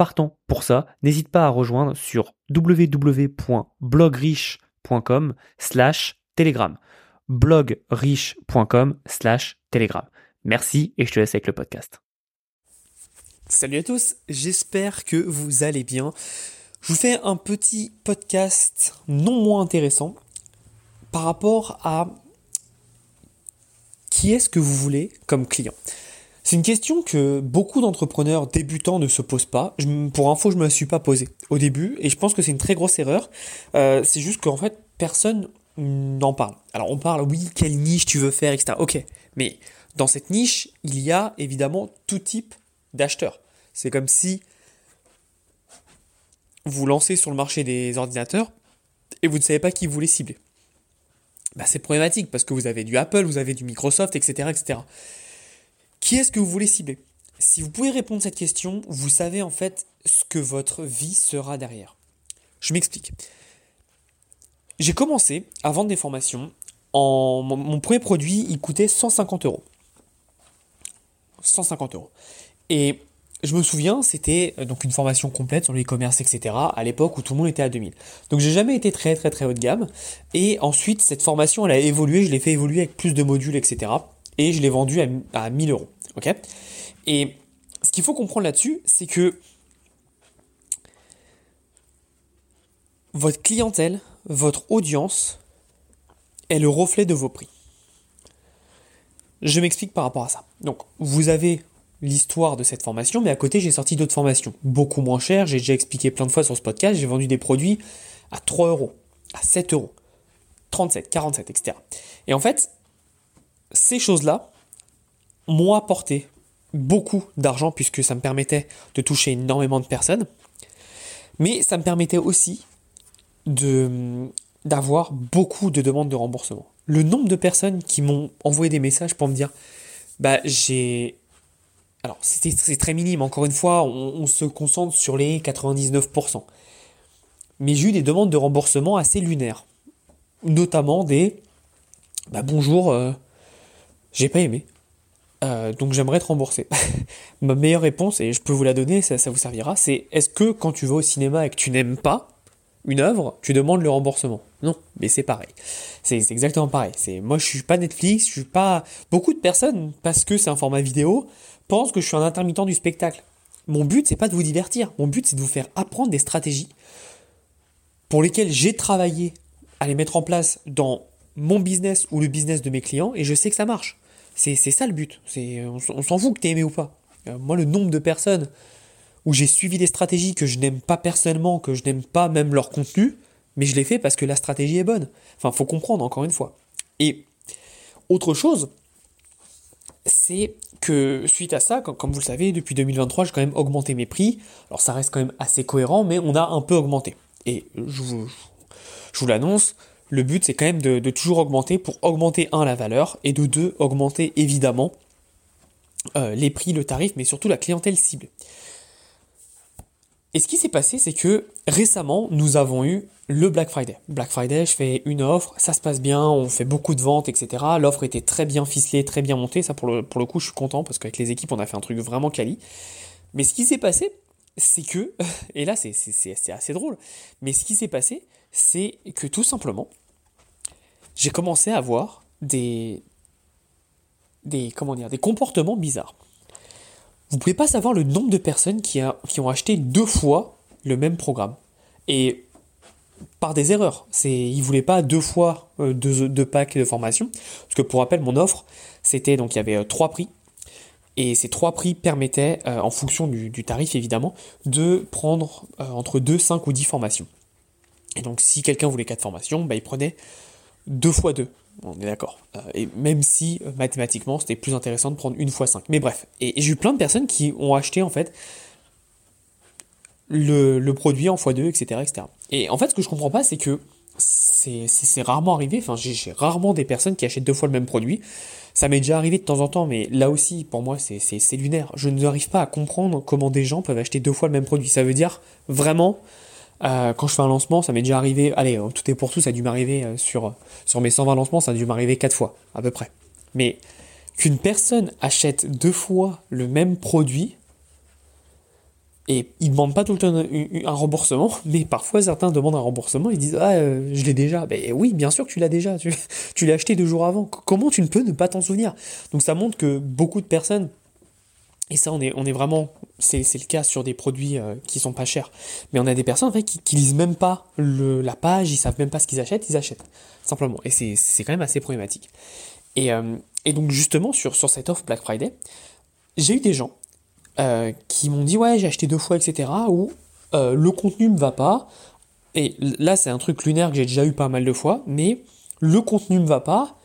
partant pour ça, n'hésite pas à rejoindre sur www.blogriche.com slash telegram. blogriche.com slash telegram. Merci et je te laisse avec le podcast. Salut à tous, j'espère que vous allez bien. Je vous fais un petit podcast non moins intéressant par rapport à qui est-ce que vous voulez comme client. C'est une question que beaucoup d'entrepreneurs débutants ne se posent pas. pour info, je ne me suis pas posée au début et je pense que c'est une très grosse erreur. Euh, c'est juste qu'en fait, personne n'en parle. Alors on parle, oui, quelle niche tu veux faire, etc. Ok, mais dans cette niche, il y a évidemment tout type d'acheteurs. C'est comme si vous lancez sur le marché des ordinateurs et vous ne savez pas qui vous voulez cibler. Bah, c'est problématique parce que vous avez du Apple, vous avez du Microsoft, etc. Qui est-ce que vous voulez cibler? Si vous pouvez répondre à cette question, vous savez en fait ce que votre vie sera derrière. Je m'explique. J'ai commencé à vendre des formations. Mon, premier produit, il coûtait 150 euros. 150 euros. Et je me souviens, c'était euh, donc une formation complète sur le e-commerce, etc. à l'époque où tout le monde était à 2000. Donc j'ai jamais été très très très haut de gamme. Et ensuite, cette formation, elle a évolué, je l'ai fait évoluer avec plus de modules, etc. Je l'ai vendue à, à 1000 euros. Ok? Et ce qu'il faut comprendre là-dessus, c'est que votre clientèle, votre audience est le reflet de vos prix. Je m'explique par rapport à ça. Donc, vous avez l'histoire de cette formation, mais à côté, j'ai sorti d'autres formations, beaucoup moins chères. J'ai déjà expliqué plein de fois sur ce podcast. J'ai vendu des produits à 3 euros, à 7 euros, 37, 47, etc. Et en fait, ces choses-là, m'ont apporté beaucoup d'argent puisque ça me permettait de toucher énormément de personnes. Mais ça me permettait aussi de d'avoir beaucoup de demandes de remboursement. Le nombre de personnes qui m'ont envoyé des messages pour me dire bah j'ai alors c'est très minime encore une fois on, se concentre sur les 99% mais j'ai eu des demandes de remboursement assez lunaires notamment des bah bonjour euh, j'ai pas aimé euh, donc j'aimerais te rembourser. Ma meilleure réponse, et je peux vous la donner, ça, ça vous servira, c'est est-ce que quand tu vas au cinéma et que tu n'aimes pas une œuvre, tu demandes le remboursement? Non, mais c'est pareil. C'est exactement pareil. C'est moi je suis pas Netflix, je suis pas. Beaucoup de personnes, parce que c'est un format vidéo, pensent que je suis un intermittent du spectacle. Mon but c'est pas de vous divertir. Mon but c'est de vous faire apprendre des stratégies pour lesquelles j'ai travaillé à les mettre en place dans mon business ou le business de mes clients et je sais que ça marche. C'est ça le but. On, s'en fout que t'es aimé ou pas. Euh, moi, le nombre de personnes où j'ai suivi des stratégies que je n'aime pas personnellement, que je n'aime pas même leur contenu, mais je l'ai fait parce que la stratégie est bonne. Enfin, faut comprendre encore une fois. Et autre chose, c'est que suite à ça, comme vous le savez, depuis 2023, j'ai quand même augmenté mes prix. Alors ça reste quand même assez cohérent, mais on a un peu augmenté. Et je vous, je vous l'annonce, le but c'est quand même de, toujours augmenter pour augmenter un la valeur et de deux augmenter évidemment euh, les prix, le tarif, mais surtout la clientèle cible. Et ce qui s'est passé, c'est que récemment, nous avons eu le Black Friday. Black Friday, je fais une offre, ça se passe bien, on fait beaucoup de ventes, etc. L'offre était très bien ficelée, très bien montée. Ça, pour le, pour le coup, je suis content parce qu'avec les équipes, on a fait un truc vraiment quali. Mais ce qui s'est passé, c'est que, et là, c'est assez drôle, mais ce qui s'est passé, c'est que tout simplement, j'ai commencé à avoir des, des, comment dire, des comportements bizarres. Vous pouvez pas savoir le nombre de personnes qui, a, qui ont acheté deux fois le même programme. Et par des erreurs. C'est, ils voulaient pas deux fois euh, deux, packs de formation. Parce que pour rappel, mon offre, c'était donc il y avait euh, trois prix. Et ces trois prix permettaient, euh, en fonction du, tarif évidemment, de prendre entre 2, 5 ou 10 formations. Et donc si quelqu'un voulait quatre formations, bah, il prenait deux fois deux. On est d'accord. Euh, et même si euh, mathématiquement c'était plus intéressant de prendre une fois 5. Mais bref. Et, j'ai eu plein de personnes qui ont acheté en fait le, produit en x2, etc., etc. Et en fait, ce que je comprends pas, c'est que c'est rarement arrivé. Enfin, j'ai rarement des personnes qui achètent deux fois le même produit. Ça m'est déjà arrivé de temps en temps, mais là aussi, pour moi, c'est lunaire. Je n'arrive pas à comprendre comment des gens peuvent acheter deux fois le même produit. Ça veut dire vraiment, euh, quand je fais un lancement, ça m'est déjà arrivé. Allez, tout est pour tout, ça a dû m'arriver euh, sur, sur mes 120 lancements, ça a dû m'arriver quatre fois, à peu près. Mais qu'une personne achète deux fois le même produit, et ils ne demandent pas tout le temps un, remboursement, mais parfois certains demandent un remboursement, ils disent Ah, euh, je l'ai déjà. Ben oui, bien sûr que tu l'as déjà, tu l'as acheté deux jours avant. Comment tu ne peux ne pas t'en souvenir? Donc ça montre que beaucoup de personnes, et ça on est, on est vraiment, c'est, le cas sur des produits euh, qui sont pas chers, mais on a des personnes en fait, qui, qui lisent même pas le, la page, ils savent même pas ce qu'ils achètent, ils achètent, simplement. Et c'est, quand même assez problématique. Et, euh, et donc justement, sur, sur cette offre Black Friday, j'ai eu des gens euh, qui m'ont dit ouais j'ai acheté deux fois etc ou euh, le contenu me va pas et là c'est un truc lunaire que j'ai déjà eu pas mal de fois mais le contenu me va pas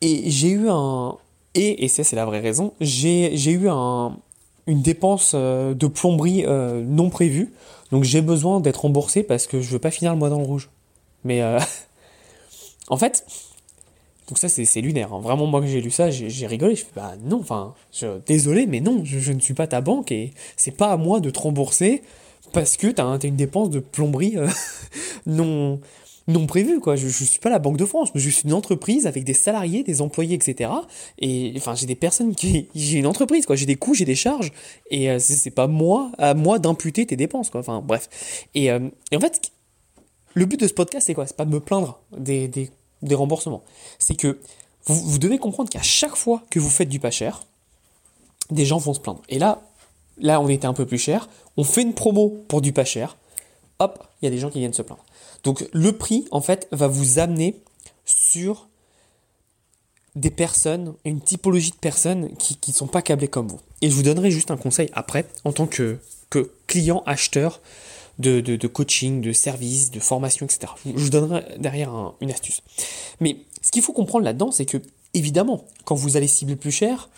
et j'ai eu un et et ça c'est la vraie raison j'ai eu un une dépense euh, de plomberie non prévue donc j'ai besoin d'être remboursé parce que je veux pas finir le mois dans le rouge mais en fait donc ça, c'est lunaire. Hein. Vraiment, moi, que j'ai lu ça, j'ai rigolé. Je fais, bah non, enfin, désolé, mais non, je, ne suis pas ta banque et c'est pas à moi de te rembourser parce que tu as, une dépense de plomberie euh, non, non prévue, quoi. Je, ne suis pas la Banque de France, je suis une entreprise avec des salariés, des employés, etc. Et enfin, j'ai des personnes qui... J'ai une entreprise, quoi. J'ai des coûts, j'ai des charges et euh, c'est pas moi, à moi d'imputer tes dépenses, quoi. Enfin, bref. Et, euh, et en fait, le but de ce podcast, c'est quoi? C'est pas de me plaindre des, des des remboursements. C'est que vous, devez comprendre qu'à chaque fois que vous faites du pas cher, des gens vont se plaindre. Et là, là, on était un peu plus cher. On fait une promo pour du pas cher. Il y a des gens qui viennent se plaindre. Donc le prix, en fait, va vous amener sur des personnes, une typologie de personnes qui ne sont pas câblées comme vous. Et je vous donnerai juste un conseil après, en tant que, client acheteur de, coaching, de service, de formation, etc. Je vous donnerai derrière une astuce. Mais ce qu'il faut comprendre là-dedans, c'est que, évidemment, quand vous allez cibler plus cher,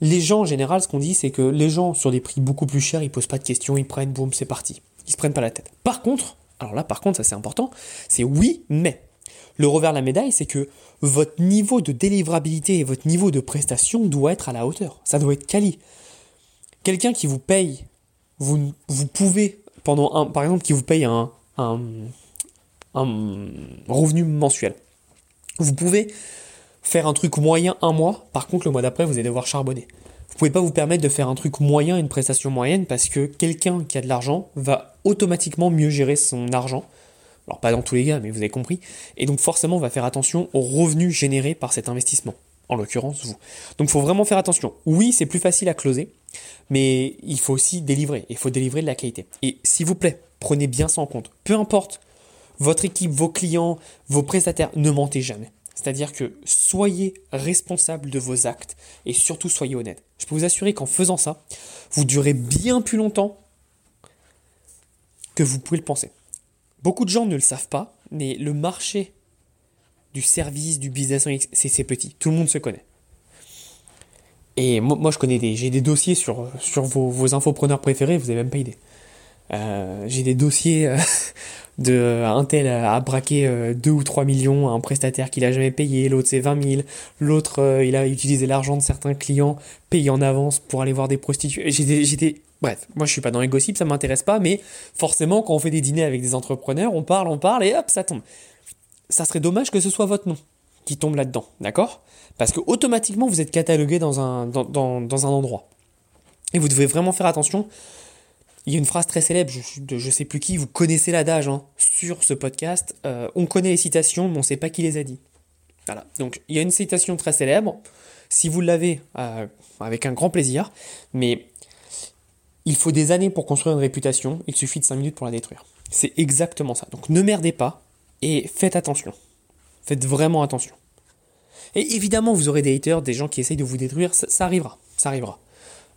les gens, en général, ce qu'on dit, c'est que les gens, sur des prix beaucoup plus chers, ils posent pas de questions, ils prennent, boum, c'est parti. Ils se prennent pas la tête. Par contre, alors là, par contre, ça c'est important, c'est oui, mais. Le revers de la médaille, c'est que votre niveau de délivrabilité et votre niveau de prestation doit être à la hauteur. Ça doit être quali. Quelqu'un qui vous paye, vous, vous pouvez pendant un, par exemple, qui vous paye un, un, revenu mensuel. Vous pouvez faire un truc moyen un mois, par contre le mois d'après vous allez devoir charbonner. Vous pouvez pas vous permettre de faire un truc moyen, une prestation moyenne, parce que quelqu'un qui a de l'argent va automatiquement mieux gérer son argent. Alors pas dans tous les cas, mais vous avez compris. Et donc forcément on va faire attention aux revenus générés par cet investissement. En l'occurrence vous. Donc il faut vraiment faire attention. Oui, c'est plus facile à closer, mais il faut aussi délivrer, il faut délivrer de la qualité. Et s'il vous plaît, prenez bien ça en compte. Peu importe votre équipe, vos clients, vos prestataires, ne mentez jamais. C'est-à-dire que soyez responsable de vos actes et surtout soyez honnête. Je peux vous assurer qu'en faisant ça, vous durez bien plus longtemps que vous pouvez le penser. Beaucoup de gens ne le savent pas, mais le marché du service, du business, c'est petit. Tout le monde se connaît. Et moi, je connais des, j'ai des dossiers sur, vos, vos infopreneurs préférés, vous n'avez même pas idée. Euh, j'ai des dossiers euh, de un tel a braqué 2 euh, ou 3 millions à un prestataire qu'il a jamais payé, l'autre c'est 20 000, l'autre il a utilisé l'argent de certains clients payé en avance pour aller voir des prostituées. J'étais, bref, moi je suis pas dans les gossips, ça m'intéresse pas, mais forcément quand on fait des dîners avec des entrepreneurs, on parle, on parle et hop ça tombe. Ça serait dommage que ce soit votre nom qui tombe là-dedans, d'accord? Parce que automatiquement vous êtes catalogué dans un, dans, dans, un endroit. Et vous devez vraiment faire attention. Il y a une phrase très célèbre, je, de je sais plus qui, vous connaissez l'adage hein, sur ce podcast. Euh, on connaît les citations, mais on ne sait pas qui les a dit. Voilà. Donc il y a une citation très célèbre. Si vous l'avez, euh, avec un grand plaisir. Mais il faut des années pour construire une réputation. Il suffit de 5 minutes pour la détruire. C'est exactement ça. Donc ne merdez pas et faites attention. Faites vraiment attention. Et évidemment, vous aurez des haters, des gens qui essayent de vous détruire, ça, arrivera, ça arrivera.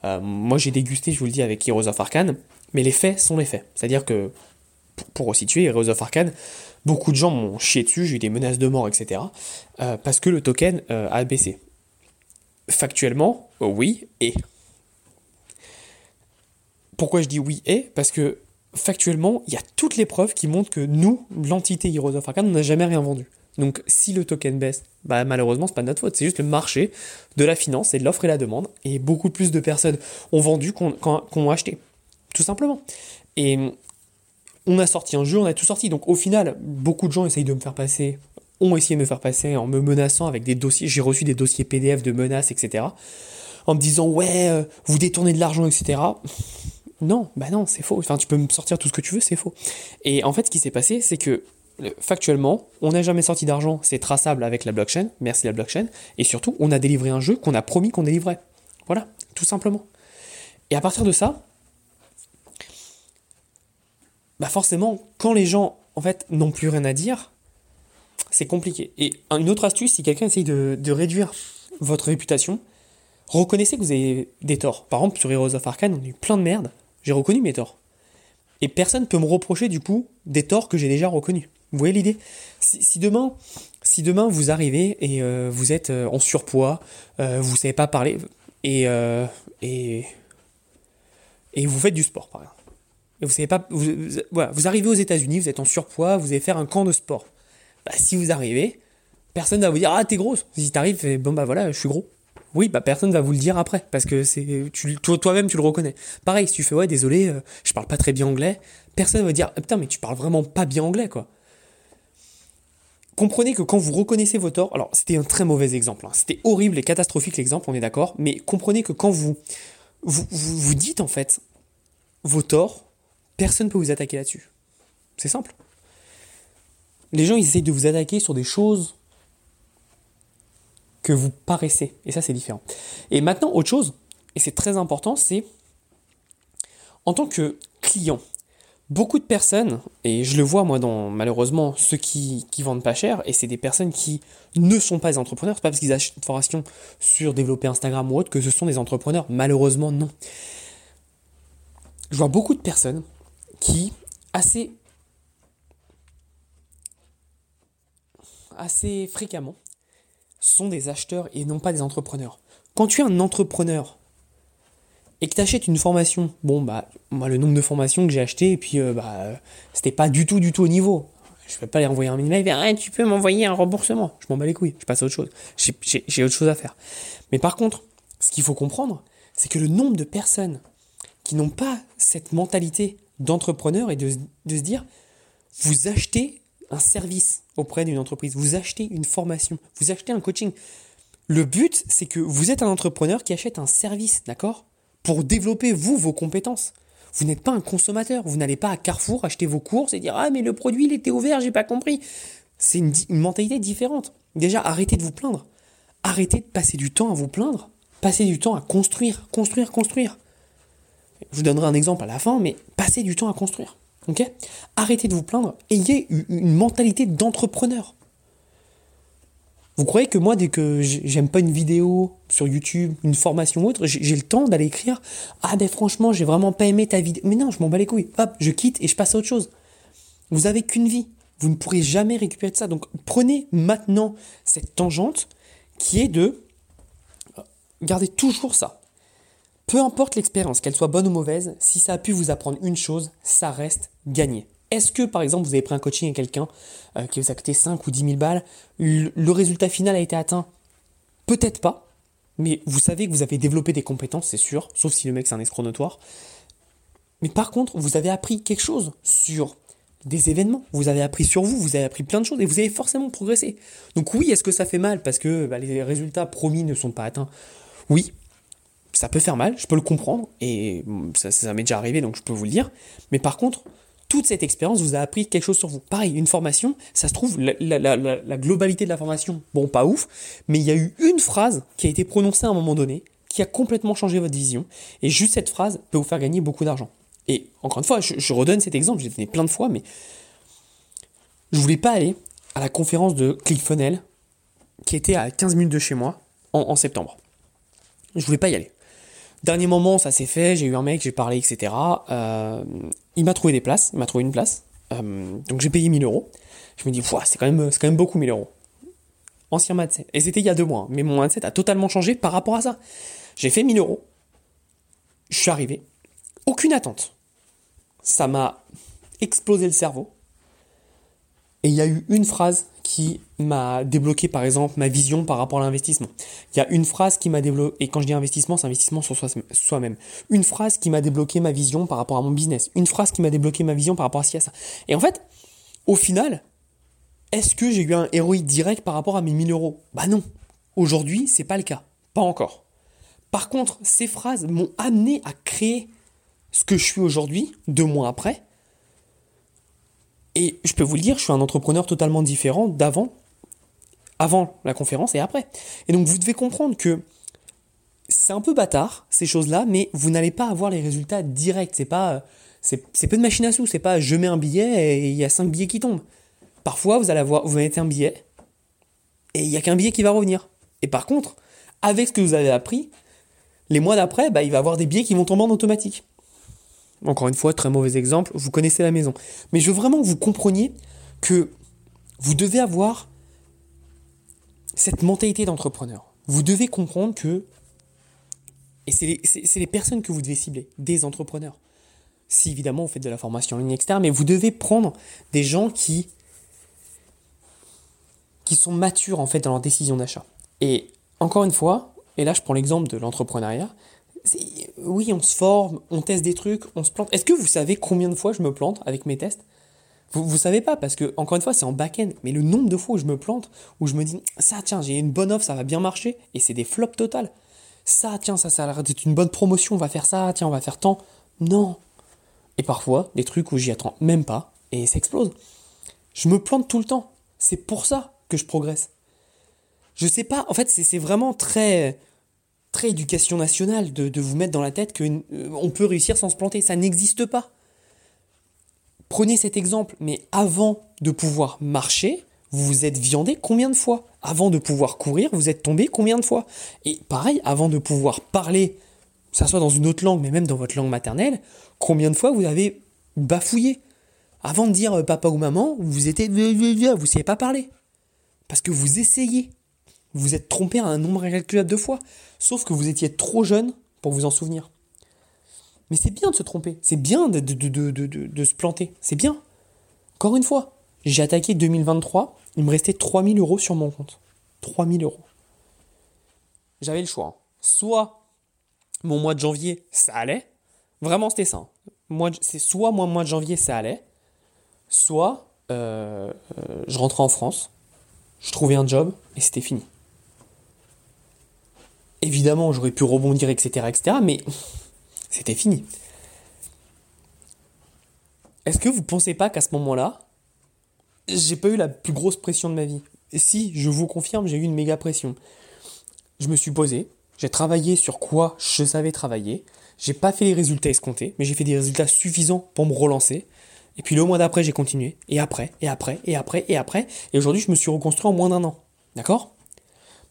Euh, moi, j'ai dégusté, je vous le dis, avec Heroes of Arcane, mais les faits sont les faits. C'est-à-dire que, pour, resituer, Heroes of Arcane, beaucoup de gens m'ont chié dessus, j'ai eu des menaces de mort, etc., euh, parce que le token euh, a baissé. Factuellement, oui, et. Pourquoi je dis oui et? Parce que factuellement, il y a toutes les preuves qui montrent que nous, l'entité Heroes of Arcane, on n'a jamais rien vendu. Donc si le token baisse, bah malheureusement c'est pas notre faute, c'est juste le marché de la finance et de l'offre et la demande. Et beaucoup plus de personnes ont vendu qu'on ont acheté. Tout simplement. Et on a sorti un jeu, on a tout sorti. Donc au final, beaucoup de gens essayent de me faire passer, ont essayé de me faire passer en me menaçant avec des dossiers. J'ai reçu des dossiers PDF de menaces, etc. En me disant ouais, euh, vous détournez de l'argent, etc. Non, bah non, c'est faux. Enfin, tu peux me sortir tout ce que tu veux, c'est faux. Et en fait, ce qui s'est passé, c'est que factuellement, on n'a jamais sorti d'argent, c'est traçable avec la blockchain, merci la blockchain, et surtout, on a délivré un jeu qu'on a promis qu'on délivrait. Voilà, tout simplement. Et à partir de ça, bah forcément, quand les gens, en fait, n'ont plus rien à dire, c'est compliqué. Et une autre astuce, si quelqu'un essaye de, réduire votre réputation, reconnaissez que vous avez des torts. Par exemple, sur Heroes of Arcane, on a eu plein de merde, j'ai reconnu mes torts. Et personne ne peut me reprocher, du coup, des torts que j'ai déjà reconnus. Vous voyez l'idée? Si, demain, vous arrivez et euh, vous êtes euh, en surpoids, euh, vous savez pas parler et, et et vous faites du sport par exemple. Vous arrivez aux États-Unis, vous êtes en surpoids, vous allez faire un camp de sport. Bah, si vous arrivez, personne va vous dire ah t'es grosse. Si t'arrives, bon bah voilà, je suis gros. Oui, bah personne va vous le dire après parce que toi-même tu le reconnais. Pareil, si tu fais ouais désolé, je parle pas très bien anglais, personne va dire putain mais tu parles vraiment pas bien anglais quoi comprenez que quand vous reconnaissez vos torts, alors c'était un très mauvais exemple, hein. c'était horrible et catastrophique l'exemple, on est d'accord, mais comprenez que quand vous, vous dites en fait vos torts, personne ne peut vous attaquer là-dessus. C'est simple. Les gens, ils essayent de vous attaquer sur des choses que vous paraissez, et ça c'est différent. Et maintenant, autre chose, et c'est très important, c'est en tant que client, beaucoup de personnes, et je le vois moi dans malheureusement ceux qui, qui vendent pas cher, et c'est des personnes qui ne sont pas des entrepreneurs, c'est pas parce qu'ils achètent une formation sur développer Instagram ou autre que ce sont des entrepreneurs, malheureusement non. Je vois beaucoup de personnes qui, assez, assez fréquemment, sont des acheteurs et non pas des entrepreneurs. Quand tu es un entrepreneur et que tu achètes une formation, bon bah moi le nombre de formations que j'ai acheté et puis euh, bah c'était pas du tout du tout au niveau. Je vais pas les envoyer un email, ah, tu peux m'envoyer un remboursement. Je m'en bats les couilles, je passe à autre chose. J'ai autre chose à faire. Mais par contre, ce qu'il faut comprendre, c'est que le nombre de personnes qui n'ont pas cette mentalité d'entrepreneur et de, de se dire, vous achetez un service auprès d'une entreprise, vous achetez une formation, vous achetez un coaching. Le but, c'est que vous êtes un entrepreneur qui achète un service, d'accord? Pour développer vous vos compétences. Vous n'êtes pas un consommateur, vous n'allez pas à Carrefour acheter vos courses et dire ah mais le produit il était ouvert, j'ai pas compris. C'est une, mentalité différente. Déjà arrêtez de vous plaindre. Arrêtez de passer du temps à vous plaindre. Passez du temps à construire, construire, construire. Je vous donnerai un exemple à la fin, mais passez du temps à construire. Ok? Arrêtez de vous plaindre. Ayez une mentalité d'entrepreneur. Vous croyez que moi, dès que j'aime pas une vidéo sur YouTube, une formation ou autre, j'ai le temps d'aller écrire Ah ben franchement, j'ai vraiment pas aimé ta vidéo. Mais non, je m'en bats les couilles. Hop, je quitte et je passe à autre chose. Vous avez qu'une vie. Vous ne pourrez jamais récupérer de ça. Donc prenez maintenant cette tangente qui est de garder toujours ça. Peu importe l'expérience, qu'elle soit bonne ou mauvaise, si ça a pu vous apprendre une chose, ça reste gagné. Est-ce que, par exemple, vous avez pris un coaching à quelqu'un euh, qui vous a coûté 5 ou 10 000 balles, le, résultat final a été atteint? Peut-être pas, mais vous savez que vous avez développé des compétences, c'est sûr, sauf si le mec c'est un escroc notoire. Mais par contre, vous avez appris quelque chose sur des événements, vous avez appris sur vous, vous avez appris plein de choses et vous avez forcément progressé. Donc oui, est-ce que ça fait mal parce que bah, les résultats promis ne sont pas atteints? Oui, ça peut faire mal, je peux le comprendre et ça, m'est déjà arrivé donc je peux vous le dire. Mais par contre, toute cette expérience vous a appris quelque chose sur vous. Pareil, une formation, ça se trouve, la, globalité de la formation, bon, pas ouf, mais il y a eu une phrase qui a été prononcée à un moment donné, qui a complètement changé votre vision, et juste cette phrase peut vous faire gagner beaucoup d'argent. Et encore une fois, je, redonne cet exemple, j'ai donné plein de fois, mais je voulais pas aller à la conférence de ClickFunnels, qui était à 15 minutes de chez moi, en, en septembre. Je voulais pas y aller. Dernier moment, ça s'est fait, j'ai eu un mec, j'ai parlé, etc. Euh, il m'a trouvé des places, il m'a trouvé une place. Euh, donc j'ai payé 1000 euros. Je me dis, c'est quand, même, quand même beaucoup 1000 euros. Ancien mindset. Et c'était il y a deux mois. Hein. Mais mon mindset a totalement changé par rapport à ça. J'ai fait 1000 euros. Je suis arrivé. Aucune attente. ça m'a explosé le cerveau. Et il y a eu une phrase qui m'a débloqué, par exemple, ma vision par rapport à l'investissement. Il y a une phrase qui m'a débloqué, et quand je dis investissement, c'est investissement sur soi-même. Une phrase qui m'a débloqué ma vision par rapport à mon business. Une phrase qui m'a débloqué ma vision par rapport à ci, à ça. Et en fait, au final, est-ce que j'ai eu un héroïque direct par rapport à mes 1000 euros? Bah non. Aujourd'hui, c'est pas le cas. Pas encore. Par contre, ces phrases m'ont amené à créer ce que je suis aujourd'hui, deux mois après. Et je peux vous le dire, je suis un entrepreneur totalement différent d'avant, avant la conférence et après. Et donc vous devez comprendre que c'est un peu bâtard ces choses-là, mais vous n'allez pas avoir les résultats directs. C'est pas, c'est peu de machine à sous. C'est pas je mets un billet et il y a cinq billets qui tombent. Parfois vous allez avoir, vous mettez un billet et il y a qu'un billet qui va revenir. Et par contre, avec ce que vous avez appris, les mois d'après, bah, il va y avoir des billets qui vont tomber en automatique. Encore une fois, très mauvais exemple, vous connaissez la maison. Mais je veux vraiment que vous compreniez que vous devez avoir cette mentalité d'entrepreneur. Vous devez comprendre que, et c'est les, personnes que vous devez cibler, des entrepreneurs. Si évidemment vous faites de la formation en ligne externe, mais vous devez prendre des gens qui, qui sont matures en fait dans leur décision d'achat. Et encore une fois, et là je prends l'exemple de l'entrepreneuriat, oui, on se forme, on teste des trucs, on se plante. Est-ce que vous savez combien de fois je me plante avec mes tests? Vous, ne savez pas, parce que, encore une fois, c'est en back-end. Mais le nombre de fois où je me plante, où je me dis, ça, tiens, j'ai une bonne offre, ça va bien marcher, et c'est des flops total. Ça, tiens, ça, ça a l'air d'être une bonne promotion, on va faire ça, tiens, on va faire tant. Non. Et parfois, des trucs où j'y attends même pas, et ça explose. Je me plante tout le temps. C'est pour ça que je progresse. Je sais pas, en fait, c'est vraiment très très éducation nationale de, vous mettre dans la tête qu'on euh, peut réussir sans se planter. Ça n'existe pas. Prenez cet exemple, mais avant de pouvoir marcher, vous vous êtes viandé combien de fois? Avant de pouvoir courir, vous êtes tombé combien de fois? Et pareil, avant de pouvoir parler, que ce soit dans une autre langue, mais même dans votre langue maternelle, combien de fois vous avez bafouillé? Avant de dire euh, papa ou maman, vous étiez, vous ne saviez pas parler. Parce que vous essayez. Vous êtes trompé à un nombre incalculable de fois. Sauf que vous étiez trop jeune pour vous en souvenir. Mais c'est bien de se tromper. C'est bien de, de, se planter. C'est bien. Encore une fois, j'ai attaqué 2023. Il me restait 3000 euros sur mon compte. 3000 euros. J'avais le choix. Soit mon mois de janvier, ça allait. Vraiment, c'était ça. C'est soit mon mois de janvier, ça allait. Soit euh, euh, je rentrais en France, je trouvais un job et c'était fini. Évidemment, j'aurais pu rebondir, etc., etc., mais c'était fini. Est-ce que vous ne pensez pas qu'à ce moment-là, j'ai pas eu la plus grosse pression de ma vie? Si, je vous confirme, j'ai eu une méga pression. Je me suis posé, j'ai travaillé sur quoi je savais travailler, j'ai pas fait les résultats escomptés, mais j'ai fait des résultats suffisants pour me relancer. Et puis le mois d'après, j'ai continué. Et après, et après, et après, et après. Et aujourd'hui, je me suis reconstruit en moins d'un an. D'accord?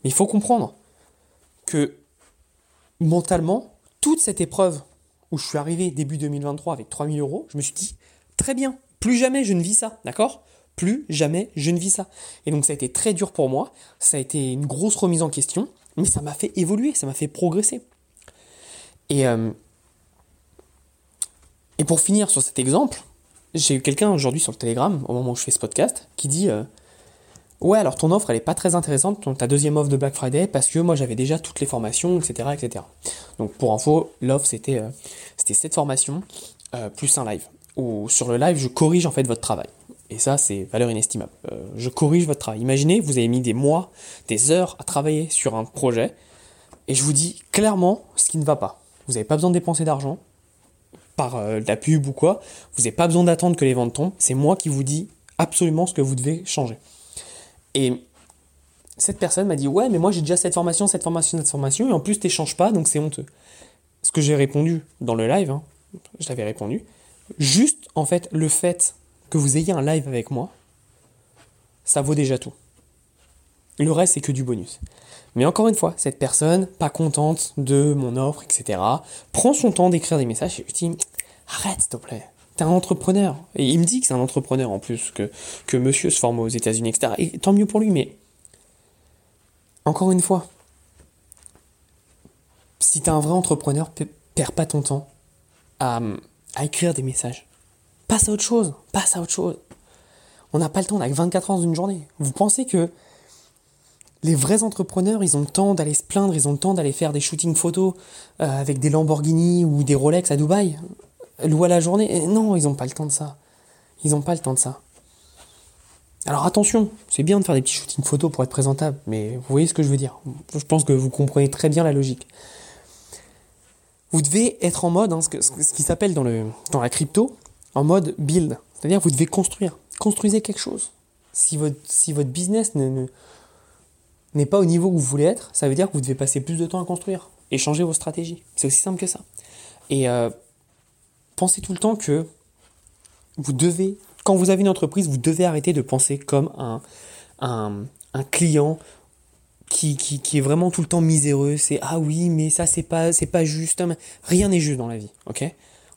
Mais il faut comprendre que mentalement, toute cette épreuve où je suis arrivé début 2023 avec 3000 euros, je me suis dit, très bien, plus jamais je ne vis ça, d'accord? Plus jamais je ne vis ça. Et donc ça a été très dur pour moi, ça a été une grosse remise en question, mais ça m'a fait évoluer, ça m'a fait progresser. Et, euh, et pour finir sur cet exemple, j'ai eu quelqu'un aujourd'hui sur le Telegram, au moment où je fais ce podcast, qui dit euh, Ouais, alors ton offre, elle est pas très intéressante, ta deuxième offre de Black Friday, parce que moi j'avais déjà toutes les formations, etc. etc. Donc pour info, l'offre c'était euh, cette formation euh, plus un live. Où sur le live, je corrige en fait votre travail. Et ça, c'est valeur inestimable. Euh, je corrige votre travail. Imaginez, vous avez mis des mois, des heures à travailler sur un projet, et je vous dis clairement ce qui ne va pas. Vous n'avez pas besoin de dépenser d'argent par la pub ou quoi. Vous n'avez pas besoin d'attendre que les ventes tombent. C'est moi qui vous dis absolument ce que vous devez changer. Et cette personne m'a dit Ouais, mais moi j'ai déjà cette formation, cette formation, cette formation, et en plus t'échanges pas, donc c'est honteux. Ce que j'ai répondu dans le live, hein, je l'avais répondu, juste en fait le fait que vous ayez un live avec moi, ça vaut déjà tout. Le reste, c'est que du bonus. Mais encore une fois, cette personne, pas contente de mon offre, etc., prend son temps d'écrire des messages et je dis Arrête, s'il te plaît. T'es un entrepreneur. Et il me dit que c'est un entrepreneur en plus, que, monsieur se forme aux États-Unis, etc. Et tant mieux pour lui, mais encore une fois, si t'es un vrai entrepreneur, perds pas ton temps à, écrire des messages. Passe à autre chose, passe à autre chose. On n'a pas le temps, on n'a que 24 ans dans une journée. Vous pensez que les vrais entrepreneurs, ils ont le temps d'aller se plaindre, ils ont le temps d'aller faire des shootings photos euh, avec des Lamborghini ou des Rolex à Dubaï, louer à la journée. Non, ils n'ont pas le temps de ça. Ils n'ont pas le temps de ça. Alors attention, c'est bien de faire des petits shootings photos pour être présentable, mais vous voyez ce que je veux dire. Je pense que vous comprenez très bien la logique. Vous devez être en mode, hein, ce, qui s'appelle dans, la crypto, en mode build. C'est-à-dire vous devez construire. Construisez quelque chose. Si votre, si votre business n'est pas au niveau où vous voulez être, ça veut dire que vous devez passer plus de temps à construire et changer vos stratégies. C'est aussi simple que ça. Et euh, pensez tout le temps que vous devez quand vous avez une entreprise, vous devez arrêter de penser comme un, un, client qui, qui, est vraiment tout le temps miséreux. C'est ah oui, mais ça c'est pas c'est pas juste. Rien n'est juste dans la vie, ok?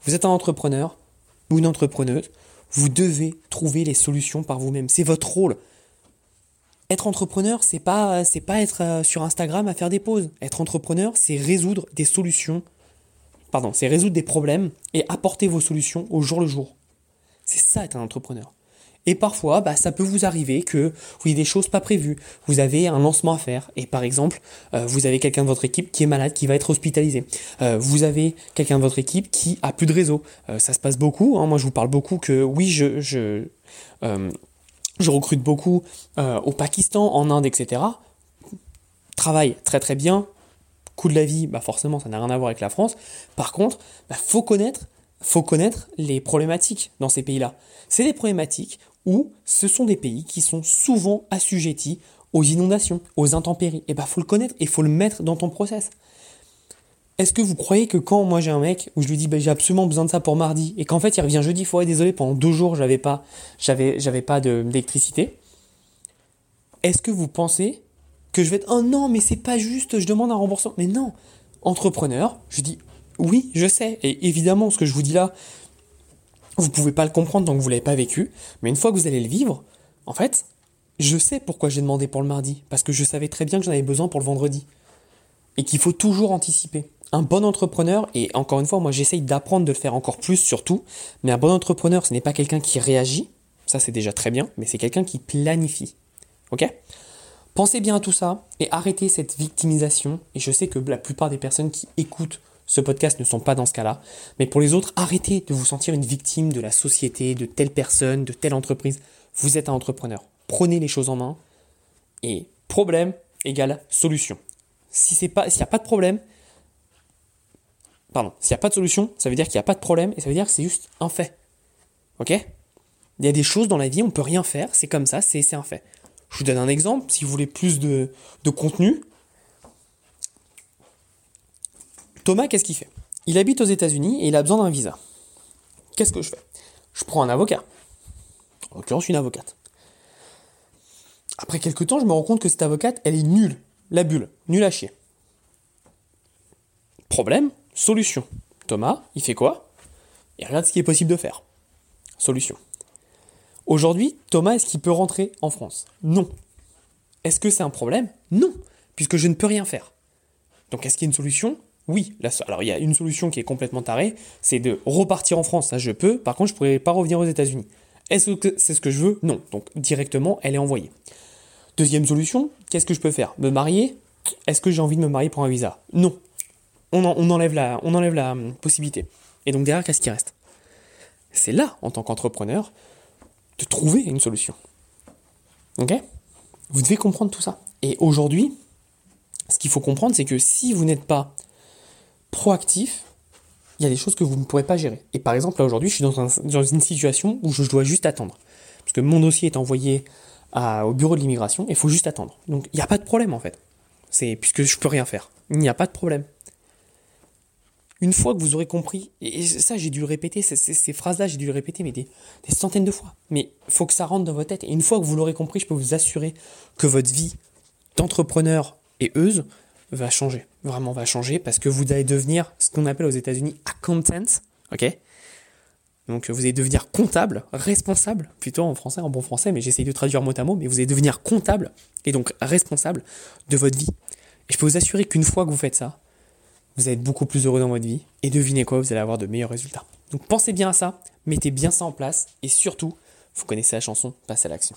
Vous êtes un entrepreneur ou une entrepreneuse. Vous devez trouver les solutions par vous-même. C'est votre rôle. Être entrepreneur, c'est pas c'est pas être euh, sur Instagram à faire des pauses. Être entrepreneur, c'est résoudre des solutions. Pardon, c'est résoudre des problèmes et apporter vos solutions au jour le jour. C'est ça être un entrepreneur. Et parfois, bah, ça peut vous arriver que vous ayez des choses pas prévues. Vous avez un lancement à faire et par exemple, euh, vous avez quelqu'un de votre équipe qui est malade, qui va être hospitalisé. Euh, vous avez quelqu'un de votre équipe qui a plus de réseau. Euh, ça se passe beaucoup. Hein. Moi, je vous parle beaucoup que oui, je recrute beaucoup au Pakistan, en Inde, etc. Travail très très bien. De la vie, bah forcément, ça n'a rien à voir avec la France. Par contre, bah, faut connaître faut connaître les problématiques dans ces pays-là. C'est des problématiques où ce sont des pays qui sont souvent assujettis aux inondations, aux intempéries. Et bah faut le connaître et faut le mettre dans ton process. Est-ce que vous croyez que quand moi j'ai un mec où je lui dis bah, j'ai absolument besoin de ça pour mardi et qu'en fait il revient jeudi, faut désolé pendant deux jours j'avais pas j'avais j'avais pas d'électricité. Est-ce que vous pensez que je vais être oh non mais c'est pas juste je demande un remboursement mais non entrepreneur je dis oui, je sais. Et évidemment, ce que je vous dis là, vous pouvez pas le comprendre tant que vous l'avez pas vécu. Mais une fois que vous allez le vivre, en fait, je sais pourquoi j'ai demandé pour le mardi. Parce que je savais très bien que j'en avais besoin pour le vendredi. Et qu'il faut toujours anticiper. Un bon entrepreneur, et encore une fois, moi j'essaye d'apprendre de le faire encore plus surtout, mais un bon entrepreneur, ce n'est pas quelqu'un qui réagit, ça c'est déjà très bien, mais c'est quelqu'un qui planifie. Ok? Pensez bien à tout ça et arrêtez cette victimisation. Et je sais que la plupart des personnes qui écoutent ce podcast ne sont pas dans ce cas-là. Mais pour les autres, arrêtez de vous sentir une victime de la société, de telle personne, de telle entreprise. Vous êtes un entrepreneur. Prenez les choses en main. Et problème égale solution. Si c'est pas, s'il n'y a pas de problème, pardon, s'il n'y a pas de solution, ça veut dire qu'il n'y a pas de problème et ça veut dire que c'est juste un fait. Ok? Il y a des choses dans la vie, on peut rien faire, c'est comme ça, c'est un fait. Je vous donne un exemple, si vous voulez plus de, contenu, Thomas, qu'est-ce qu'il fait? Il habite aux États-Unis et il a besoin d'un visa. Qu'est-ce que je fais? Je prends un avocat. En l'occurrence, une avocate. Après quelques temps, je me rends compte que cette avocate, elle est nulle. La bulle. Nulle à chier. Problème, solution. Thomas, il fait quoi? Il regarde ce qui est possible de faire. Solution. Aujourd'hui, Thomas, est-ce qu'il peut rentrer en France? Non. Est-ce que c'est un problème? Non, puisque je ne peux rien faire. Donc est-ce qu'il y a une solution? Oui, alors il y a une solution qui est complètement tarée, c'est de repartir en France, ça je peux, par contre je ne pourrais pas revenir aux États-Unis. Est-ce que c'est ce que je veux? Non, donc directement elle est envoyée. Deuxième solution, qu'est-ce que je peux faire? Me marier? Est-ce que j'ai envie de me marier pour un visa? Non. On, enlève la, on enlève la hum, possibilité. Et donc derrière, qu'est-ce qui reste? C'est là, en tant qu'entrepreneur, de trouver une solution. Ok? Vous devez comprendre tout ça. Et aujourd'hui, ce qu'il faut comprendre, c'est que si vous n'êtes pas proactif, il y a des choses que vous ne pourrez pas gérer. Et par exemple, là aujourd'hui, je suis dans, une situation où je dois juste attendre. Parce que mon dossier est envoyé au bureau de l'immigration et il faut juste attendre. Donc il n'y a pas de problème en fait. C'est puisque je peux rien faire. Il n'y a pas de problème. Une fois que vous aurez compris, et ça j'ai dû le répéter, ces, phrases-là j'ai dû le répéter mais des, centaines de fois. Mais faut que ça rentre dans votre tête. Et une fois que vous l'aurez compris, je peux vous assurer que votre vie d'entrepreneur et euse va changer. Vraiment va changer parce que vous allez devenir ce qu'on appelle aux États-Unis accountant, ok? Donc vous allez devenir comptable, responsable, plutôt en français, en bon français, mais j'essaye de traduire mot à mot, mais vous allez devenir comptable et donc responsable de votre vie. Et je peux vous assurer qu'une fois que vous faites ça, vous allez être beaucoup plus heureux dans votre vie et devinez quoi, vous allez avoir de meilleurs résultats. Donc pensez bien à ça, Mettez bien ça en place et surtout, vous connaissez la chanson, passez à l'action.